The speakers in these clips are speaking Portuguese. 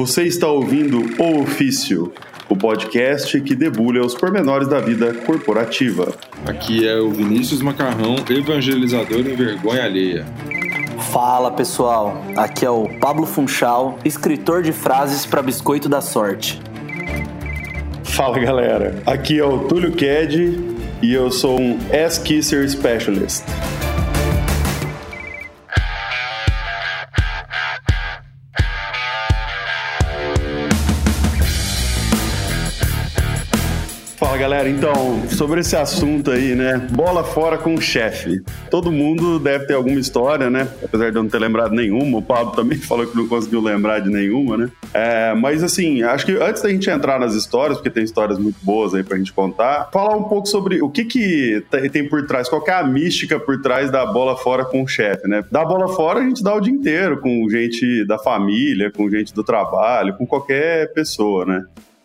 Você está ouvindo O Ofício, o podcast que debulha os pormenores da vida corporativa. Aqui é o Vinícius Macarrão, evangelizador em vergonha alheia. Fala pessoal, aqui é o Pablo Funchal, escritor de frases para biscoito da sorte. Fala galera, aqui é o Túlio Ked e eu sou um Ass Kisser Specialist. Galera, então, sobre esse assunto aí, né? Bola fora com o chefe. Todo mundo deve ter alguma história, né? Apesar de eu não ter lembrado nenhuma, o Pablo também falou que não conseguiu lembrar de nenhuma, né? É, mas assim, acho que antes da gente entrar nas histórias, porque tem histórias muito boas aí pra gente contar, falar um pouco sobre o que que tem por trás, qual é a mística por trás da bola fora com o chefe, né? Da bola fora a gente dá o dia inteiro com gente da família, com gente do trabalho, com qualquer pessoa, né?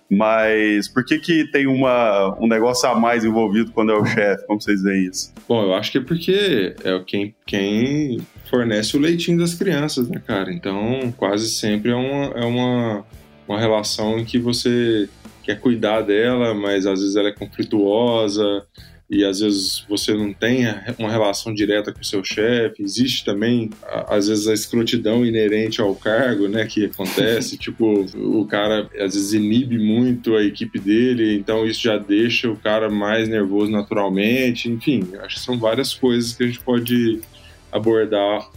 Mas por que, que tem uma, um negócio a mais envolvido quando é o chefe? Como vocês veem isso? Bom, eu acho que é porque é quem, quem fornece o leitinho das crianças, né, cara? Então, quase sempre é uma, é uma, uma relação em que você quer cuidar dela, mas às vezes ela é conflituosa, e às vezes você não tem uma relação direta com o seu chefe. Existe também, às vezes, a escrotidão inerente ao cargo, né, que acontece. tipo, o cara às vezes inibe muito a equipe dele, então isso já deixa o cara mais nervoso naturalmente. Enfim, acho que são várias coisas que a gente pode abordar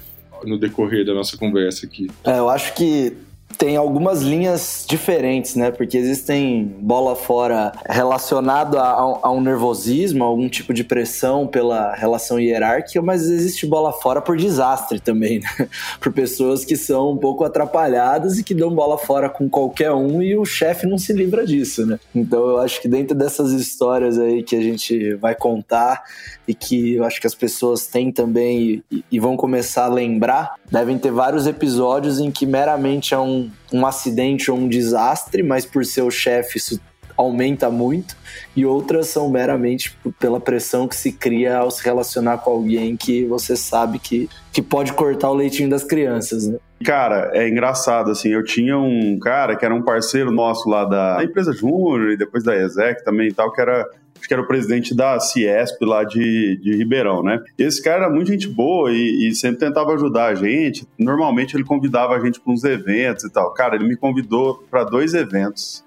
no decorrer da nossa conversa aqui. É, eu acho que tem algumas linhas diferentes, né? Porque existem bola fora relacionado a, a, um nervosismo, algum tipo de pressão pela relação hierárquica, mas existe bola fora por desastre também, né? Por pessoas que são um pouco atrapalhadas e que dão bola fora com qualquer um e o chefe não se livra disso, né? Então eu acho que dentro dessas histórias aí que a gente vai contar e que eu acho que as pessoas têm também e, e vão começar a lembrar, devem ter vários episódios em que meramente é um um, acidente ou um desastre, mas por ser o chefe isso aumenta muito, e outras são meramente pela pressão que se cria ao se relacionar com alguém que você sabe que, que pode cortar o leitinho das crianças, né? Cara, é engraçado, assim, eu tinha um cara que era um parceiro nosso lá da, da empresa Júnior e depois da Exec também e tal, que era acho que era o presidente da Ciesp lá de, de Ribeirão, né? Esse cara era muito gente boa e, e sempre tentava ajudar a gente. Normalmente ele convidava a gente para uns eventos e tal. Cara, ele me convidou para dois eventos.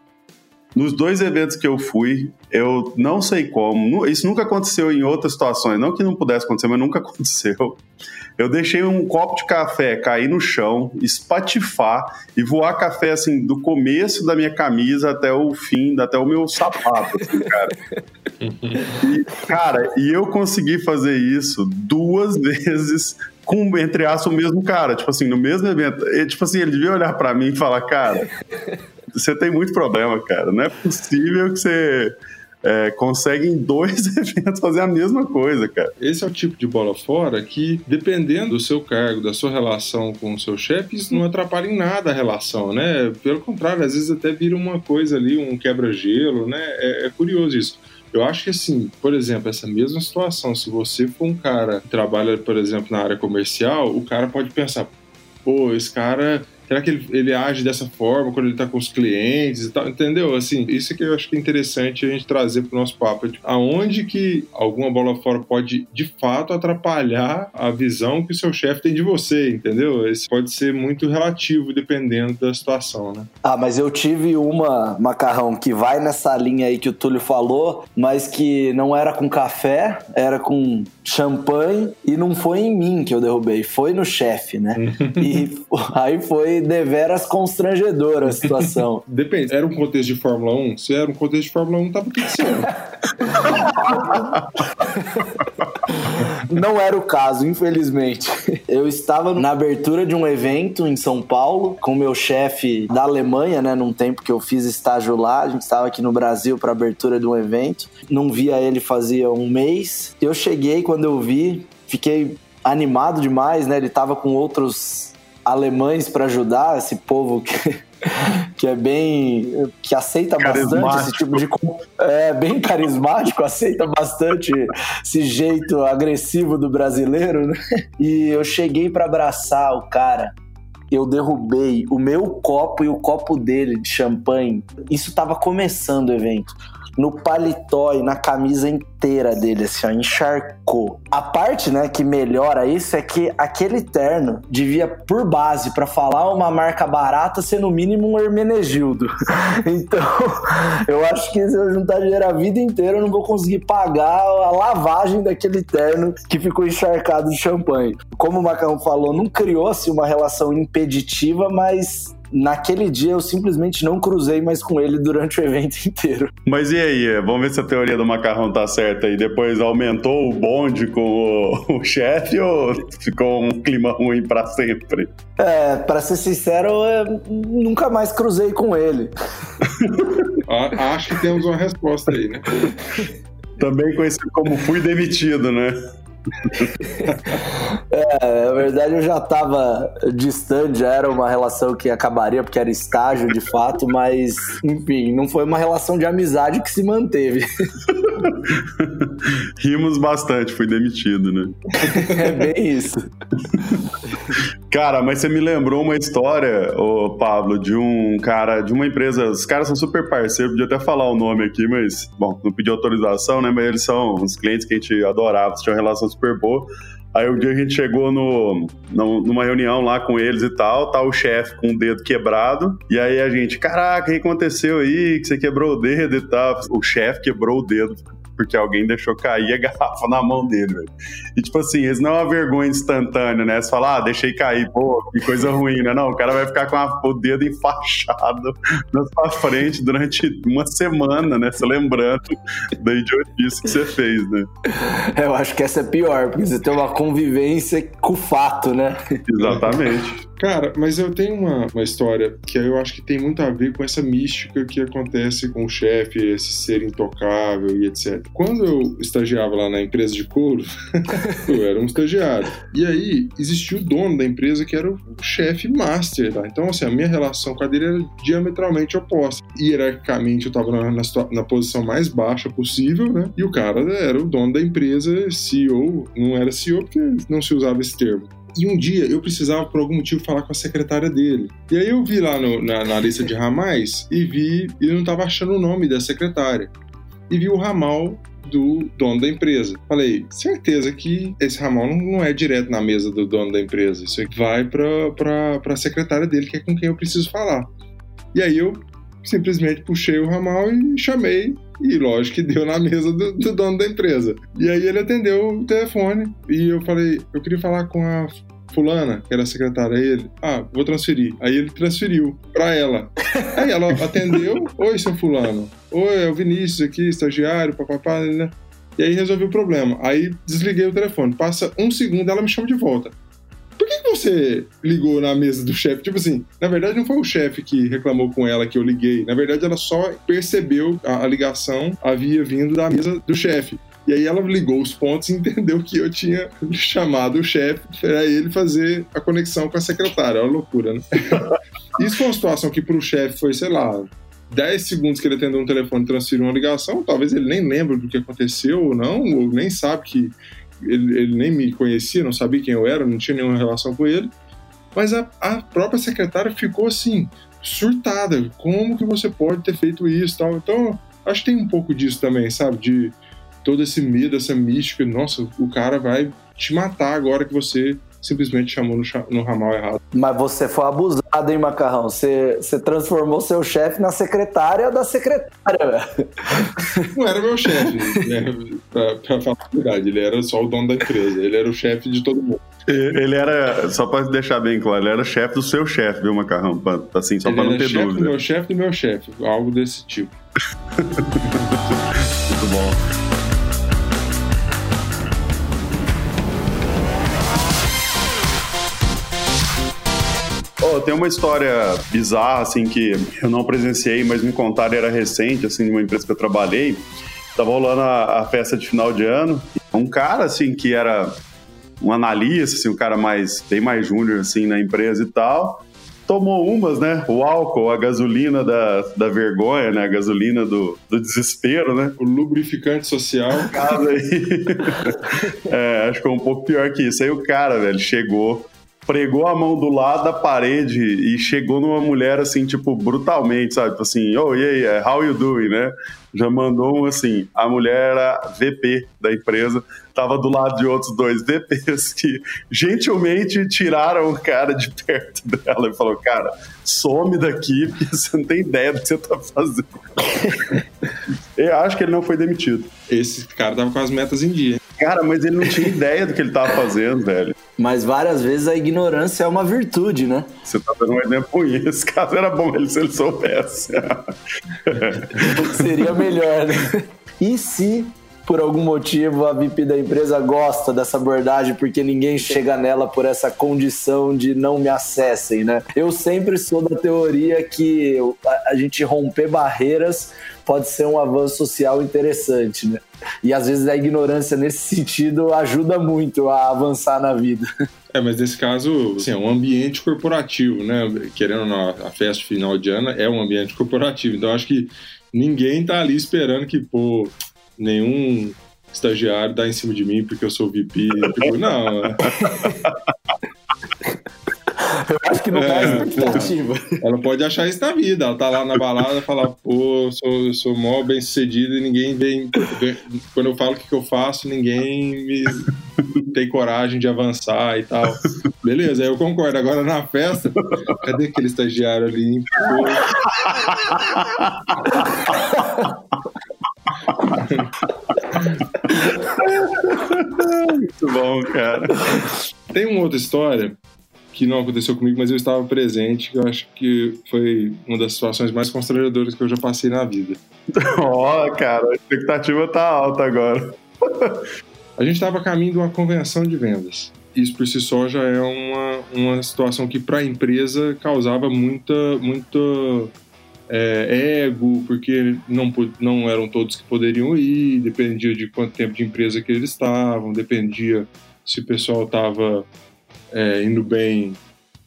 Nos dois eventos que eu fui, eu não sei como, isso nunca aconteceu em outras situações, não que não pudesse acontecer, mas nunca aconteceu. Eu deixei um copo de café cair no chão, espatifar e voar café assim do começo da minha camisa até o fim, até o meu sapato, assim, cara. e, cara, e eu consegui fazer isso duas vezes com, entre aspas, o mesmo cara, tipo assim, no mesmo evento. E, tipo assim, ele devia olhar para mim e falar, cara, você tem muito problema, cara. Não é possível que você é, consegue em dois eventos fazer a mesma coisa, cara. Esse é o tipo de bola fora que, dependendo do seu cargo, da sua relação com o seu chefe, isso não atrapalha em nada a relação, né? Pelo contrário, às vezes até vira uma coisa ali, um quebra-gelo, né? É, é curioso isso. Eu acho que assim, por exemplo, essa mesma situação, se você for um cara que trabalha, por exemplo, na área comercial, o cara pode pensar, pô, esse cara Será que ele, ele age dessa forma quando ele está com os clientes e tal? Entendeu? Assim, isso que eu acho que é interessante a gente trazer para o nosso papo. Tipo, aonde que alguma bola fora pode, de fato, atrapalhar a visão que o seu chefe tem de você, entendeu? Isso pode ser muito relativo dependendo da situação, né? Ah, mas eu tive uma, Macarrão, que vai nessa linha aí que o Túlio falou, mas que não era com café, era com champanhe e não foi em mim que eu derrubei, foi no chefe, né? e aí foi deveras constrangedora a situação. Depende, era um contexto de Fórmula 1? Se era um contexto de Fórmula 1, tava tudo certo. Não era o caso, infelizmente. Eu estava na abertura de um evento em São Paulo com meu chefe da Alemanha, né? Num tempo que eu fiz estágio lá. A gente estava aqui no Brasil para abertura de um evento. Não via ele fazia um mês. Eu cheguei quando eu vi, fiquei animado demais, né? Ele estava com outros alemães para ajudar esse povo que, que é bem que aceita bastante esse tipo de é bem carismático, aceita bastante esse jeito agressivo do brasileiro, né? E eu cheguei para abraçar o cara eu derrubei o meu copo e o copo dele de champanhe. Isso tava começando o evento no paletó e na camisa inteira dele, assim, ó, encharcou. A parte, né, que melhora isso é que aquele terno devia, por base, para falar uma marca barata, ser no mínimo um Hermenegildo. então, eu acho que se eu juntar dinheiro a vida inteira, eu não vou conseguir pagar a lavagem daquele terno que ficou encharcado de champanhe. Como o Macarrão falou, não criou-se uma relação impeditiva, mas naquele dia eu simplesmente não cruzei mais com ele durante o evento inteiro. Mas e aí? Vamos ver se a teoria do macarrão tá certa aí. Depois aumentou o bonde com o, o chefe ou ficou um clima ruim para sempre? É, para ser sincero, eu nunca mais cruzei com ele. Acho que temos uma resposta aí, né? Também conhecido como fui demitido, né? na verdade eu já estava distante, já era uma relação que acabaria porque era estágio de fato, mas enfim, não foi uma relação de amizade que se manteve. Rimos bastante, fui demitido, né? é bem isso. Cara, mas você me lembrou uma história, ô Pablo, de um cara, de uma empresa. Os caras são super parceiros, podia até falar o nome aqui, mas, bom, não pedi autorização, né? Mas eles são uns clientes que a gente adorava, tinha uma relação super boa. Aí um dia a gente chegou no, no, numa reunião lá com eles e tal, tá o chefe com o dedo quebrado. E aí a gente, caraca, o que aconteceu aí? Que você quebrou o dedo e tal. O chefe quebrou o dedo porque alguém deixou cair a garrafa na mão dele, velho. E tipo assim, isso não é uma vergonha instantânea, né? Você fala, ah, deixei cair, pô, que coisa ruim, né? Não, o cara vai ficar com a, o dedo enfaixado na sua frente durante uma semana, né? Você lembrando da idiotice que você fez, né? Eu acho que essa é pior, porque você tem uma convivência com o fato, né? Exatamente. Cara, mas eu tenho uma, uma história que eu acho que tem muito a ver com essa mística que acontece com o chefe, esse ser intocável e etc. Quando eu estagiava lá na empresa de couro, eu era um estagiário. E aí existia o dono da empresa que era o chefe master. Tá? Então, assim, a minha relação com a dele era diametralmente oposta. Hierarquicamente, eu estava na, na, na, posição mais baixa possível, né? E o cara era o dono da empresa, CEO. Não era CEO porque não se usava esse termo. E um dia eu precisava, por algum motivo, falar com a secretária dele. E aí eu vi lá no, na, na, lista de ramais e vi, e eu não estava achando o nome da secretária. E vi o ramal do dono da empresa. Falei, certeza que esse ramal não, não é direto na mesa do dono da empresa. Isso aqui vai para a secretária dele, que é com quem eu preciso falar. E aí eu simplesmente puxei o ramal e chamei e lógico que deu na mesa do, do, dono da empresa. E aí ele atendeu o telefone e eu falei, eu queria falar com a fulana, que era a secretária, ele, ah, vou transferir. Aí ele transferiu para ela. Aí ela atendeu, oi, seu fulano. Oi, é o Vinícius aqui, estagiário, papapá, né? E aí resolvi o problema. Aí desliguei o telefone. Passa um segundo, ela me chama de volta você ligou na mesa do chefe? Tipo assim, na verdade não foi o chefe que reclamou com ela que eu liguei. Na verdade, ela só percebeu a, a ligação havia vindo da mesa do chefe. E aí ela ligou os pontos e entendeu que eu tinha chamado o chefe para ele fazer a conexão com a secretária. É uma loucura, né? Isso foi uma situação que para o chefe foi, sei lá, 10 segundos que ele atendeu um telefone e transferiu uma ligação. Talvez ele nem lembre do que aconteceu ou não, ou nem sabe que ele, ele, nem me conhecia, não sabia quem eu era, não tinha nenhuma relação com ele. Mas a, a própria secretária ficou assim, surtada. Como que você pode ter feito isso tal? Então, acho que tem um pouco disso também, sabe? De todo esse medo, essa mística. Nossa, o cara vai te matar agora que você simplesmente chamou no, no ramal errado. Mas você foi abusado, hein, Macarrão? Você, você transformou seu chefe na secretária da secretária, velho. Não era meu chefe, né? pra, pra falar a verdade. Ele era só o dono da empresa. Ele era o chefe de todo mundo. Ele era, só para deixar bem claro, ele era chefe do seu chefe, viu, Macarrão? Pra, assim, só para não ter dúvida. Do meu chefe do meu chefe, algo desse tipo. Muito bom. Tem uma história bizarra, assim, que eu não presenciei, mas me contaram, era recente, assim, de uma empresa que eu trabalhei. Tava rolando a, a festa de final de ano. Um cara, assim, que era um analista, assim, um cara mais, bem mais júnior, assim, na empresa e tal, tomou umas, né? O álcool, a gasolina da, da vergonha, né? A gasolina do, do desespero, né? O lubrificante social. Caso aí. é, acho que é um pouco pior que isso. Aí o cara, velho, chegou pregou a mão do lado da parede e chegou numa mulher assim, tipo, brutalmente, sabe? Tipo assim, oh, yeah, how you doing, né? Já mandou um assim, a mulher era VP da empresa, tava do lado de outros dois VPs que gentilmente tiraram o cara de perto dela e falou, cara, some daqui porque você não tem ideia do que você tá fazendo. Eu acho que ele não foi demitido. Esse cara tava com as metas em dia. Cara, mas ele não tinha ideia do que ele tava fazendo, velho. Mas várias vezes a ignorância é uma virtude, né? Você tá dando um exemplo ruim. Esse caso era bom ele se ele soubesse. Seria melhor, né? E se por algum motivo a VIP da empresa gosta dessa abordagem porque ninguém chega nela por essa condição de não me acessem, né? Eu sempre sou da teoria que a gente romper barreiras pode ser um avanço social interessante, né? E às vezes a ignorância nesse sentido ajuda muito a avançar na vida. É, mas nesse caso, assim, é um ambiente corporativo, né? Querendo ou não, a festa final de ano é um ambiente corporativo. Então, acho que ninguém tá ali esperando que, pô, nenhum estagiário dá em cima de mim porque eu sou VP. tipo, não. Eu acho que não é, é expectativa. Ela pode achar isso na vida. Ela tá lá na balada e fala, pô, eu sou, eu sou mó bem sucedido e ninguém vem, vem. Quando eu falo o que, que eu faço, ninguém me tem coragem de avançar e tal. Beleza, eu concordo. Agora na festa, cadê aquele estagiário ali? Pô. Muito bom, cara. Tem uma outra história que não aconteceu comigo, mas eu estava presente, que eu acho que foi uma das situações mais constrangedoras que eu já passei na vida. Ó, oh, cara, a expectativa tá alta agora. a gente estava a caminho de uma convenção de vendas. Isso por si só já é uma, uma situação que para a empresa causava muita, muita é, ego, porque não, não eram todos que poderiam ir, dependia de quanto tempo de empresa que eles estavam, dependia se o pessoal estava é, indo bem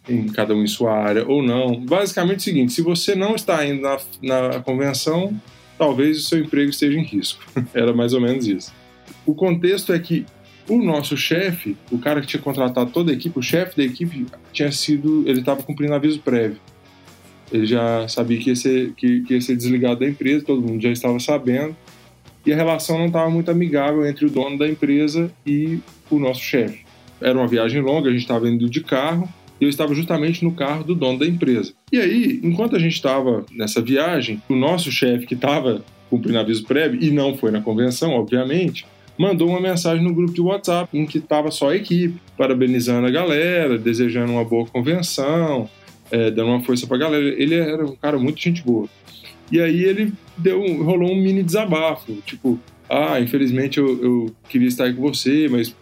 em cada um em sua área ou não. Basicamente é o seguinte: se você não está indo na, na convenção, talvez o seu emprego esteja em risco. Era mais ou menos isso. O contexto é que o nosso chefe, o cara que tinha contratado toda a equipe, o chefe da equipe tinha sido, ele estava cumprindo aviso prévio. Ele já sabia que ia, ser, que, que ia ser desligado da empresa, todo mundo já estava sabendo, e a relação não estava muito amigável entre o dono da empresa e o nosso chefe. Era uma viagem longa, a gente estava indo de carro, e eu estava justamente no carro do dono da empresa. E aí, enquanto a gente estava nessa viagem, o nosso chefe, que estava cumprindo aviso prévio, e não foi na convenção, obviamente, mandou uma mensagem no grupo de WhatsApp em que estava só a equipe, parabenizando a galera, desejando uma boa convenção, é, dando uma força pra galera. Ele era um cara muito gente boa. E aí ele deu, rolou um mini desabafo, tipo, ah, infelizmente eu, eu queria estar aí com você, mas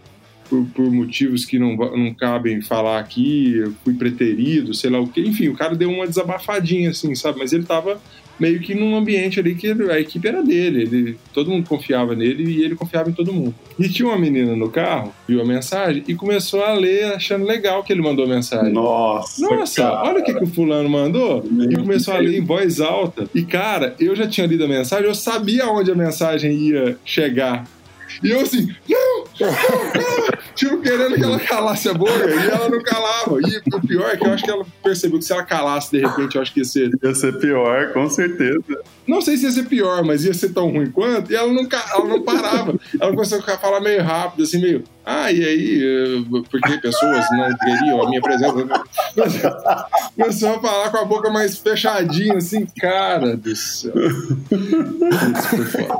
por, por, motivos que não, não cabem falar aqui, eu fui preterido, sei lá o quê. Enfim, o cara deu uma desabafadinha, assim, sabe? Mas ele tava meio que num ambiente ali que a equipe era dele, ele, todo mundo confiava nele e ele confiava em todo mundo. E tinha uma menina no carro, viu a mensagem e começou a ler achando legal que ele mandou a mensagem. Nossa! Nossa, cara. olha o que, que o fulano mandou. E começou a ler em voz alta. E cara, eu já tinha lido a mensagem, eu sabia onde a mensagem ia chegar. E eu assim, não, não, não. Tipo, querendo que ela calasse a boca e ela não calava. E o pior é que eu acho que ela percebeu que se ela calasse de repente, eu acho que ia ser. Ia ser pior, com certeza. Não sei se ia ser pior, mas ia ser tão ruim quanto. E ela não, ela não parava. Ela começou a falar meio rápido, assim, meio. Ah, e aí? Eh, porque pessoas não queriam a minha presença. Começou a falar com a boca mais fechadinha, assim, cara do céu. Isso foi foda.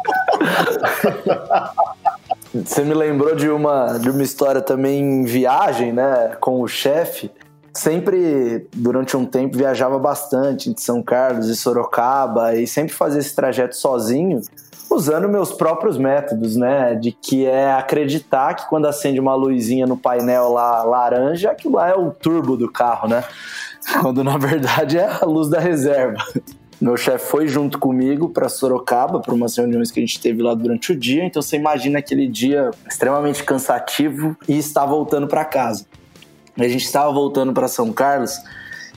Você me lembrou de uma, de uma história também em viagem, né, com o chefe. Sempre, durante um tempo, viajava bastante de São Carlos e Sorocaba e sempre fazia esse trajeto sozinho, usando meus próprios métodos, né? De que é acreditar que quando acende uma luzinha no painel lá laranja, aquilo lá é o turbo do carro, né? Quando na verdade é a luz da reserva. Meu chefe foi junto comigo para Sorocaba, para umas reuniões que a gente teve lá durante o dia. Então você imagina aquele dia extremamente cansativo e está voltando para casa. A gente estava voltando para São Carlos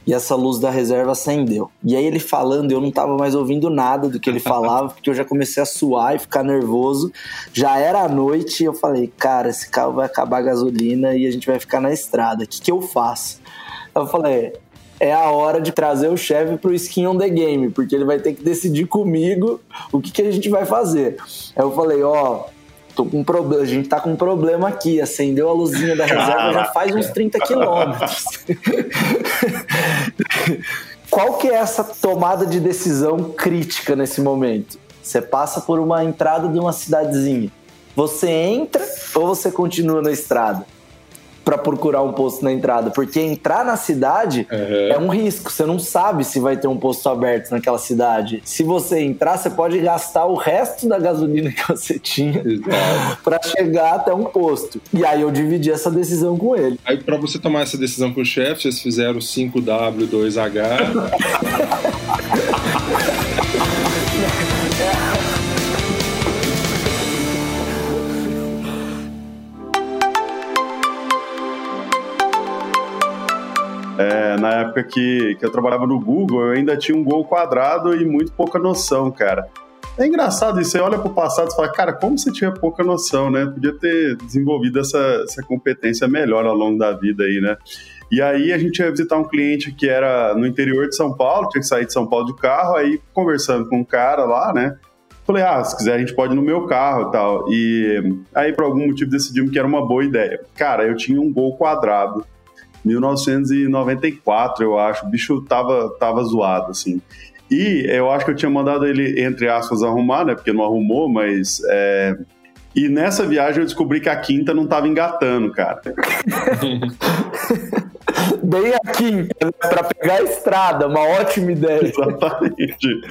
e essa luz da reserva acendeu. E aí ele falando, eu não tava mais ouvindo nada do que ele falava, porque eu já comecei a suar e ficar nervoso. Já era a noite e eu falei, cara, esse carro vai acabar a gasolina e a gente vai ficar na estrada. O que, que eu faço? Eu falei, é a hora de trazer o chefe pro skin on the game, porque ele vai ter que decidir comigo o que, que a gente vai fazer. Aí eu falei, ó, tô com um problema, a gente tá com um problema aqui, acendeu a luzinha da reserva já faz uns 30 quilômetros. Qual que é essa tomada de decisão crítica nesse momento? Você passa por uma entrada de uma cidadezinha. Você entra ou você continua na estrada? Para procurar um posto na entrada, porque entrar na cidade uhum. é um risco. Você não sabe se vai ter um posto aberto naquela cidade. Se você entrar, você pode gastar o resto da gasolina que você tinha para chegar até um posto. E aí eu dividi essa decisão com ele. Aí para você tomar essa decisão com o chefe, vocês fizeram 5W2H. É, na época que, que eu trabalhava no Google, eu ainda tinha um gol quadrado e muito pouca noção, cara. É engraçado isso, você olha pro passado e fala, cara, como você tinha pouca noção, né? Podia ter desenvolvido essa, essa competência melhor ao longo da vida aí, né? E aí a gente ia visitar um cliente que era no interior de São Paulo, tinha que sair de São Paulo de carro, aí conversando com um cara lá, né? Falei, ah, se quiser a gente pode ir no meu carro e tal. E aí, por algum motivo, decidimos que era uma boa ideia. Cara, eu tinha um gol quadrado 1994, eu acho. O bicho tava, tava zoado, assim. E eu acho que eu tinha mandado ele, entre aspas, arrumar, né? Porque não arrumou, mas. É... E nessa viagem eu descobri que a quinta não tava engatando, cara. Bem a quinta, né? para pegar a estrada, uma ótima ideia. Exatamente.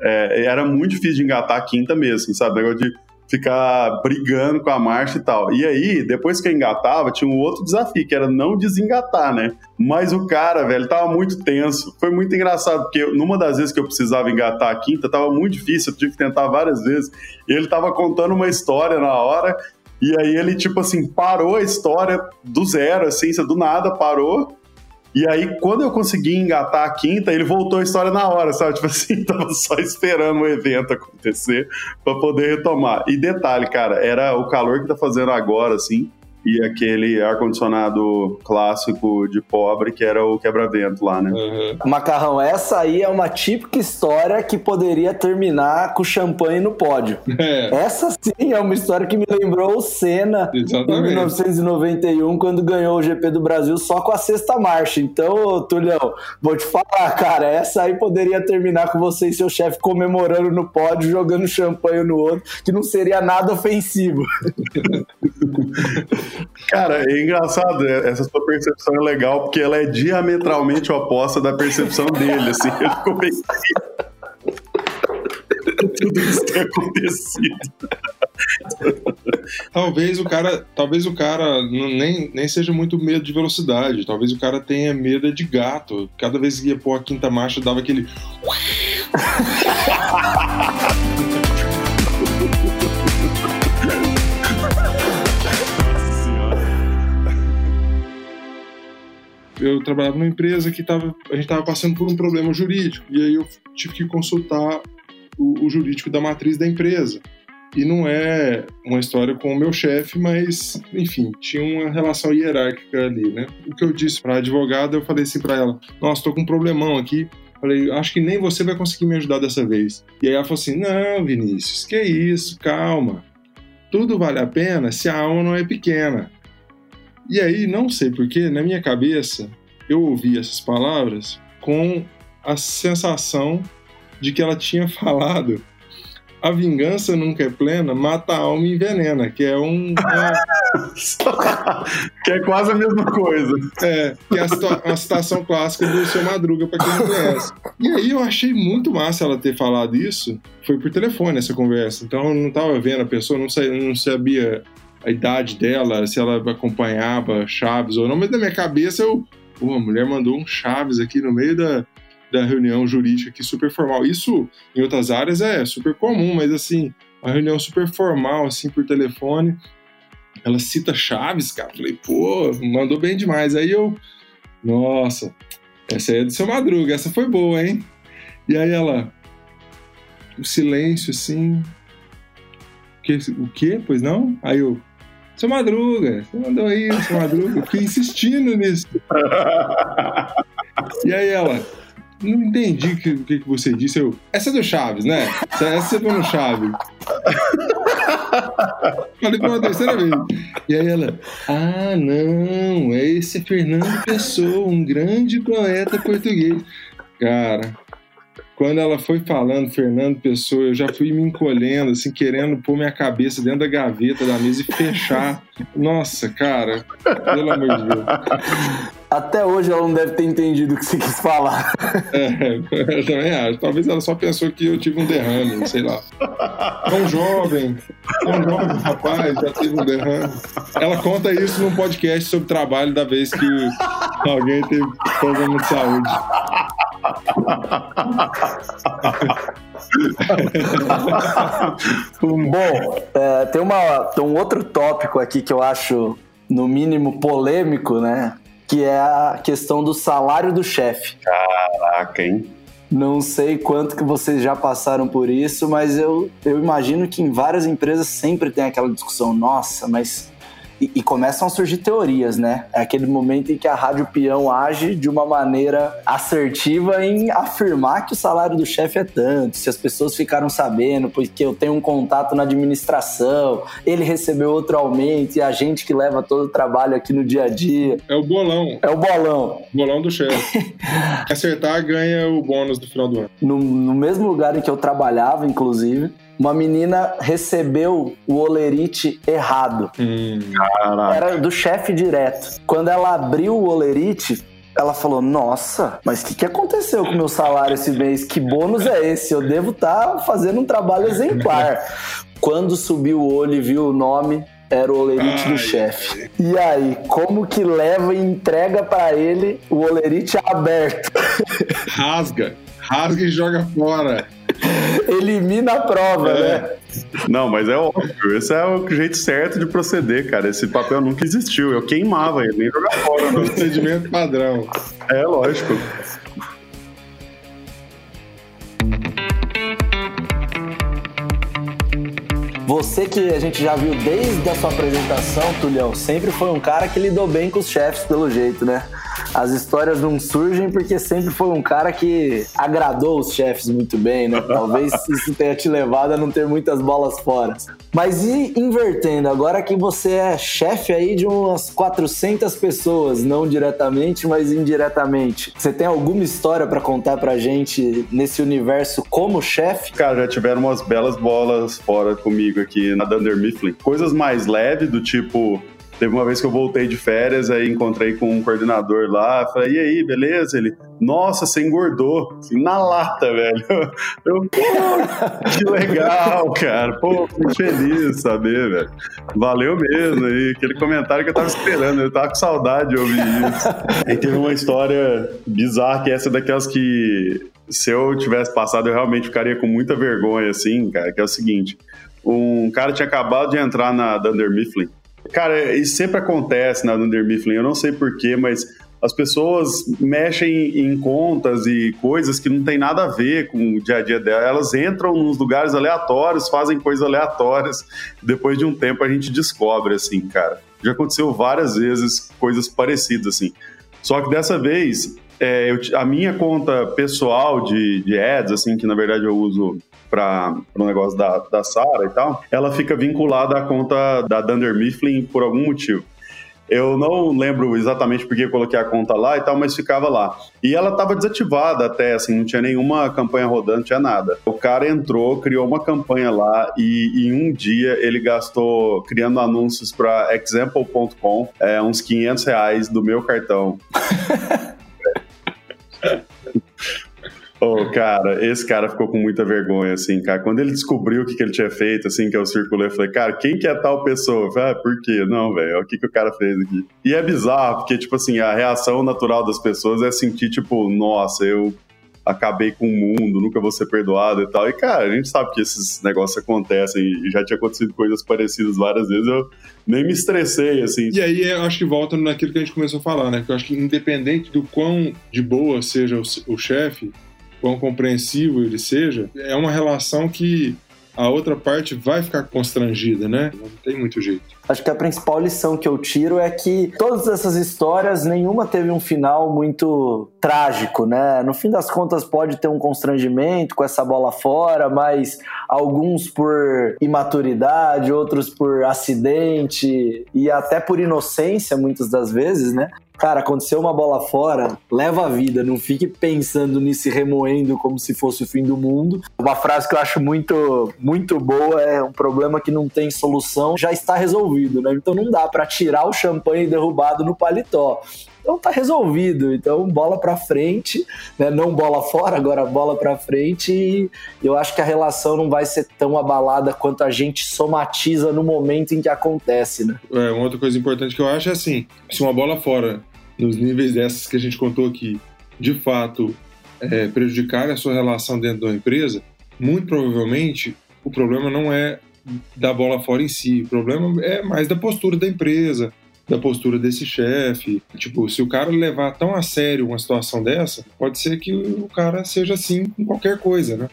É, era muito difícil de engatar a quinta mesmo, sabe? Negócio de ficar brigando com a marcha e tal. E aí, depois que eu engatava, tinha um outro desafio, que era não desengatar, né? Mas o cara, velho, tava muito tenso. Foi muito engraçado, porque numa das vezes que eu precisava engatar a quinta, tava muito difícil, eu tive que tentar várias vezes. E ele tava contando uma história na hora, e aí ele, tipo assim, parou a história do zero, assim, do nada parou, e aí, quando eu consegui engatar a quinta, ele voltou a história na hora, sabe? Tipo assim, tava só esperando o evento acontecer para poder retomar. E detalhe, cara, era o calor que tá fazendo agora, assim e aquele ar-condicionado clássico de pobre que era o quebra-vento lá, né? Uhum. Macarrão, essa aí é uma típica história que poderia terminar com champanhe no pódio. É. Essa sim é uma história que me lembrou o Senna Exatamente. em 1991, quando ganhou o GP do Brasil só com a sexta marcha. Então, Tulhão, vou te falar, cara, essa aí poderia terminar com você e seu chefe comemorando no pódio, jogando champanhe no outro, que não seria nada ofensivo. Cara, é engraçado, é, essa sua percepção é legal, porque ela é diametralmente oposta da percepção dele, assim, ele ficou bem tudo isso tem acontecido. talvez o cara, talvez o cara nem, nem seja muito medo de velocidade, talvez o cara tenha medo de gato. Cada vez que ia pôr a quinta marcha dava aquele eu trabalhava numa empresa que tava, a gente estava passando por um problema jurídico e aí eu tive que consultar o, o, jurídico da matriz da empresa. E não é uma história com o meu chefe, mas, enfim, tinha uma relação hierárquica ali, né? O que eu disse para a advogada, eu falei assim para ela: Nossa, tô com um problemão aqui. Falei, acho que nem você vai conseguir me ajudar dessa vez. E aí ela falou assim: Não, Vinícius, que isso, calma. Tudo vale a pena se a alma não é pequena. E aí, não sei porquê, na minha cabeça, eu ouvi essas palavras com a sensação de que ela tinha falado a vingança nunca é plena, mata a alma e envenena, que é um. que é quase a mesma coisa. É, que é a, citação clássica do seu Madruga, para quem não conhece. E aí eu achei muito massa ela ter falado isso. Foi por telefone essa conversa. Então eu não estava vendo a pessoa, não sabia a idade dela, se ela acompanhava Chaves ou não, mas na minha cabeça eu. Pô, a mulher mandou um Chaves aqui no meio da, da reunião jurídica aqui, super formal. Isso em outras áreas é super comum, mas assim, uma reunião super formal, assim, por telefone. Ela cita Chaves, cara. Falei, pô, mandou bem demais. Aí eu, nossa, essa aí é do seu Madruga, essa foi boa, hein? E aí ela, o silêncio assim. Que, o quê? Pois não? Aí eu, seu Madruga, você mandou aí, seu Madruga. Fiquei insistindo nisso. e aí ela, não entendi o que, que, que, você disse. Eu, essa é do Chaves, né? Essa você foi no Chaves. Falei pela terceira vez. E aí ela, ah, não, esse é Fernando Pessoa, um grande poeta português. Cara, quando ela foi falando Fernando Pessoa, eu já fui me encolhendo, assim, querendo pôr minha cabeça dentro da gaveta da mesa e fechar. Nossa, cara, pelo amor de Deus. Até hoje ela não deve ter entendido o que você quis falar. É, eu também acho. Talvez ela só pensou que eu tive um derrame, sei lá. Tão jovem, tão jovem rapaz, já teve um derrame. Ela conta isso num podcast sobre trabalho da vez que alguém teve problema de saúde. Bom, é, tem, uma, tem um outro tópico aqui que eu acho, no mínimo, polêmico, né? Que é a questão do salário do chefe. Caraca, hein? Não sei quanto que vocês já passaram por isso, mas eu, eu imagino que em várias empresas sempre tem aquela discussão. Nossa, mas e, e, começam a surgir teorias, né? É aquele momento em que a Rádio Peão age de uma maneira assertiva em afirmar que o salário do chefe é tanto, se as pessoas ficaram sabendo, porque eu tenho um contato na administração, ele recebeu outro aumento e a gente que leva todo o trabalho aqui no dia a dia. É o bolão. É o bolão. Bolão do chefe. Acertar ganha o bônus do final do ano. No, no mesmo lugar em que eu trabalhava, inclusive, uma menina recebeu o olerite errado. Hum, Era do chefe direto. Quando ela abriu o olerite, ela falou: Nossa, mas o que, que aconteceu com o meu salário esse mês? Que bônus é esse? Eu devo estar tá fazendo um trabalho exemplar. Quando subiu o olho e viu o nome, era o olerite do chefe. E aí, como que leva e entrega para ele o olerite aberto? Rasga, rasga e joga fora. Elimina a prova, é. né? Não, mas é óbvio. Esse é o jeito certo de proceder, cara. Esse papel nunca existiu. Eu queimava ele, nem jogava fora. Procedimento padrão. É, lógico. Você que a gente já viu desde a sua apresentação, Tulhão, sempre foi um cara que lidou bem com os chefes, pelo jeito, né? As histórias não surgem porque sempre foi um cara que agradou os chefes muito bem, né? Talvez isso tenha te levado a não ter muitas bolas fora. Mas e invertendo, agora que você é chefe aí de umas 400 pessoas, não diretamente, mas indiretamente, você tem alguma história para contar pra gente nesse universo como chefe? Cara, já tiveram umas belas bolas fora comigo aqui na Dunder Mifflin. Coisas mais leves, do tipo, Teve uma vez que eu voltei de férias, aí encontrei com um coordenador lá, falei, e aí, beleza? Ele, nossa, você engordou, assim, na lata, velho. Eu, pô, que legal, cara. Pô, fico feliz saber, velho. Valeu mesmo aí. Aquele comentário que eu tava esperando, eu tava com saudade de ouvir isso. E teve uma história bizarra, que essa é daquelas que se eu tivesse passado, eu realmente ficaria com muita vergonha, assim, cara, que é o seguinte. Um cara tinha acabado de entrar na Dunder Mifflin Cara, isso sempre acontece na Dunder Mifflin, eu não sei porquê, mas as pessoas mexem em contas e coisas que não tem nada a ver com o dia a dia dela. Elas entram nos lugares aleatórios, fazem coisas aleatórias. Depois de um tempo a gente descobre, assim, cara. Já aconteceu várias vezes coisas parecidas, assim. Só que dessa vez, é, eu, a minha conta pessoal de, de ads, assim, que na verdade eu uso para o negócio da, da Sara e tal, ela fica vinculada à conta da Dunder Mifflin por algum motivo. Eu não lembro exatamente porque eu coloquei a conta lá e tal, mas ficava lá. E ela estava desativada até, assim, não tinha nenhuma campanha rodando, não tinha nada. O cara entrou, criou uma campanha lá e em um dia ele gastou criando anúncios para example.com, é, uns 500 reais do meu cartão. Oh, cara, esse cara ficou com muita vergonha, assim, cara. Quando ele descobriu o que, que ele tinha feito, assim, que eu circulei, eu falei, cara, quem que é tal pessoa? Eu falei, ah, por quê? Não, velho, o que, que o cara fez aqui? E é bizarro, porque, tipo assim, a reação natural das pessoas é sentir, tipo, nossa, eu acabei com o mundo, nunca vou ser perdoado e tal. E, cara, a gente sabe que esses negócios acontecem e já tinha acontecido coisas parecidas várias vezes, eu nem me estressei, assim. E aí eu acho que volta naquilo que a gente começou a falar, né? Que eu acho que independente do quão de boa seja o, o chefe, quão compreensivo ele seja, é uma relação que a outra parte vai ficar constrangida, né? Não tem muito jeito. Acho que a principal lição que eu tiro é que todas essas histórias, nenhuma teve um final muito trágico, né? No fim das contas, pode ter um constrangimento com essa bola fora, mas alguns por imaturidade, outros por acidente e até por inocência, muitas das vezes, né? Cara, aconteceu uma bola fora, leva a vida, não fique pensando nisso e remoendo como se fosse o fim do mundo. Uma frase que eu acho muito, muito boa é um problema que não tem solução, já está resolvido, né? Então não dá para tirar o champanhe derrubado no paletó. Então tá resolvido. Então bola para frente, né? Não bola fora, agora bola para frente. E eu acho que a relação não vai ser tão abalada quanto a gente somatiza no momento em que acontece, né? É, uma outra coisa importante que eu acho é assim, se uma bola fora nos níveis dessas que a gente contou aqui, de fato é, prejudicar a sua relação dentro da empresa, muito provavelmente o problema não é da bola fora em si, o problema é mais da postura da empresa, da postura desse chefe. Tipo, se o cara levar tão a sério uma situação dessa, pode ser que o cara seja assim com qualquer coisa, né?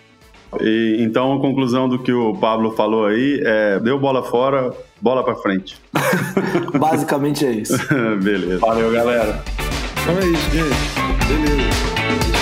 E, então, a conclusão do que o Pablo falou aí é: deu bola fora, bola para frente. Basicamente é isso. Beleza. Valeu, galera. Então é isso, gente. Beleza.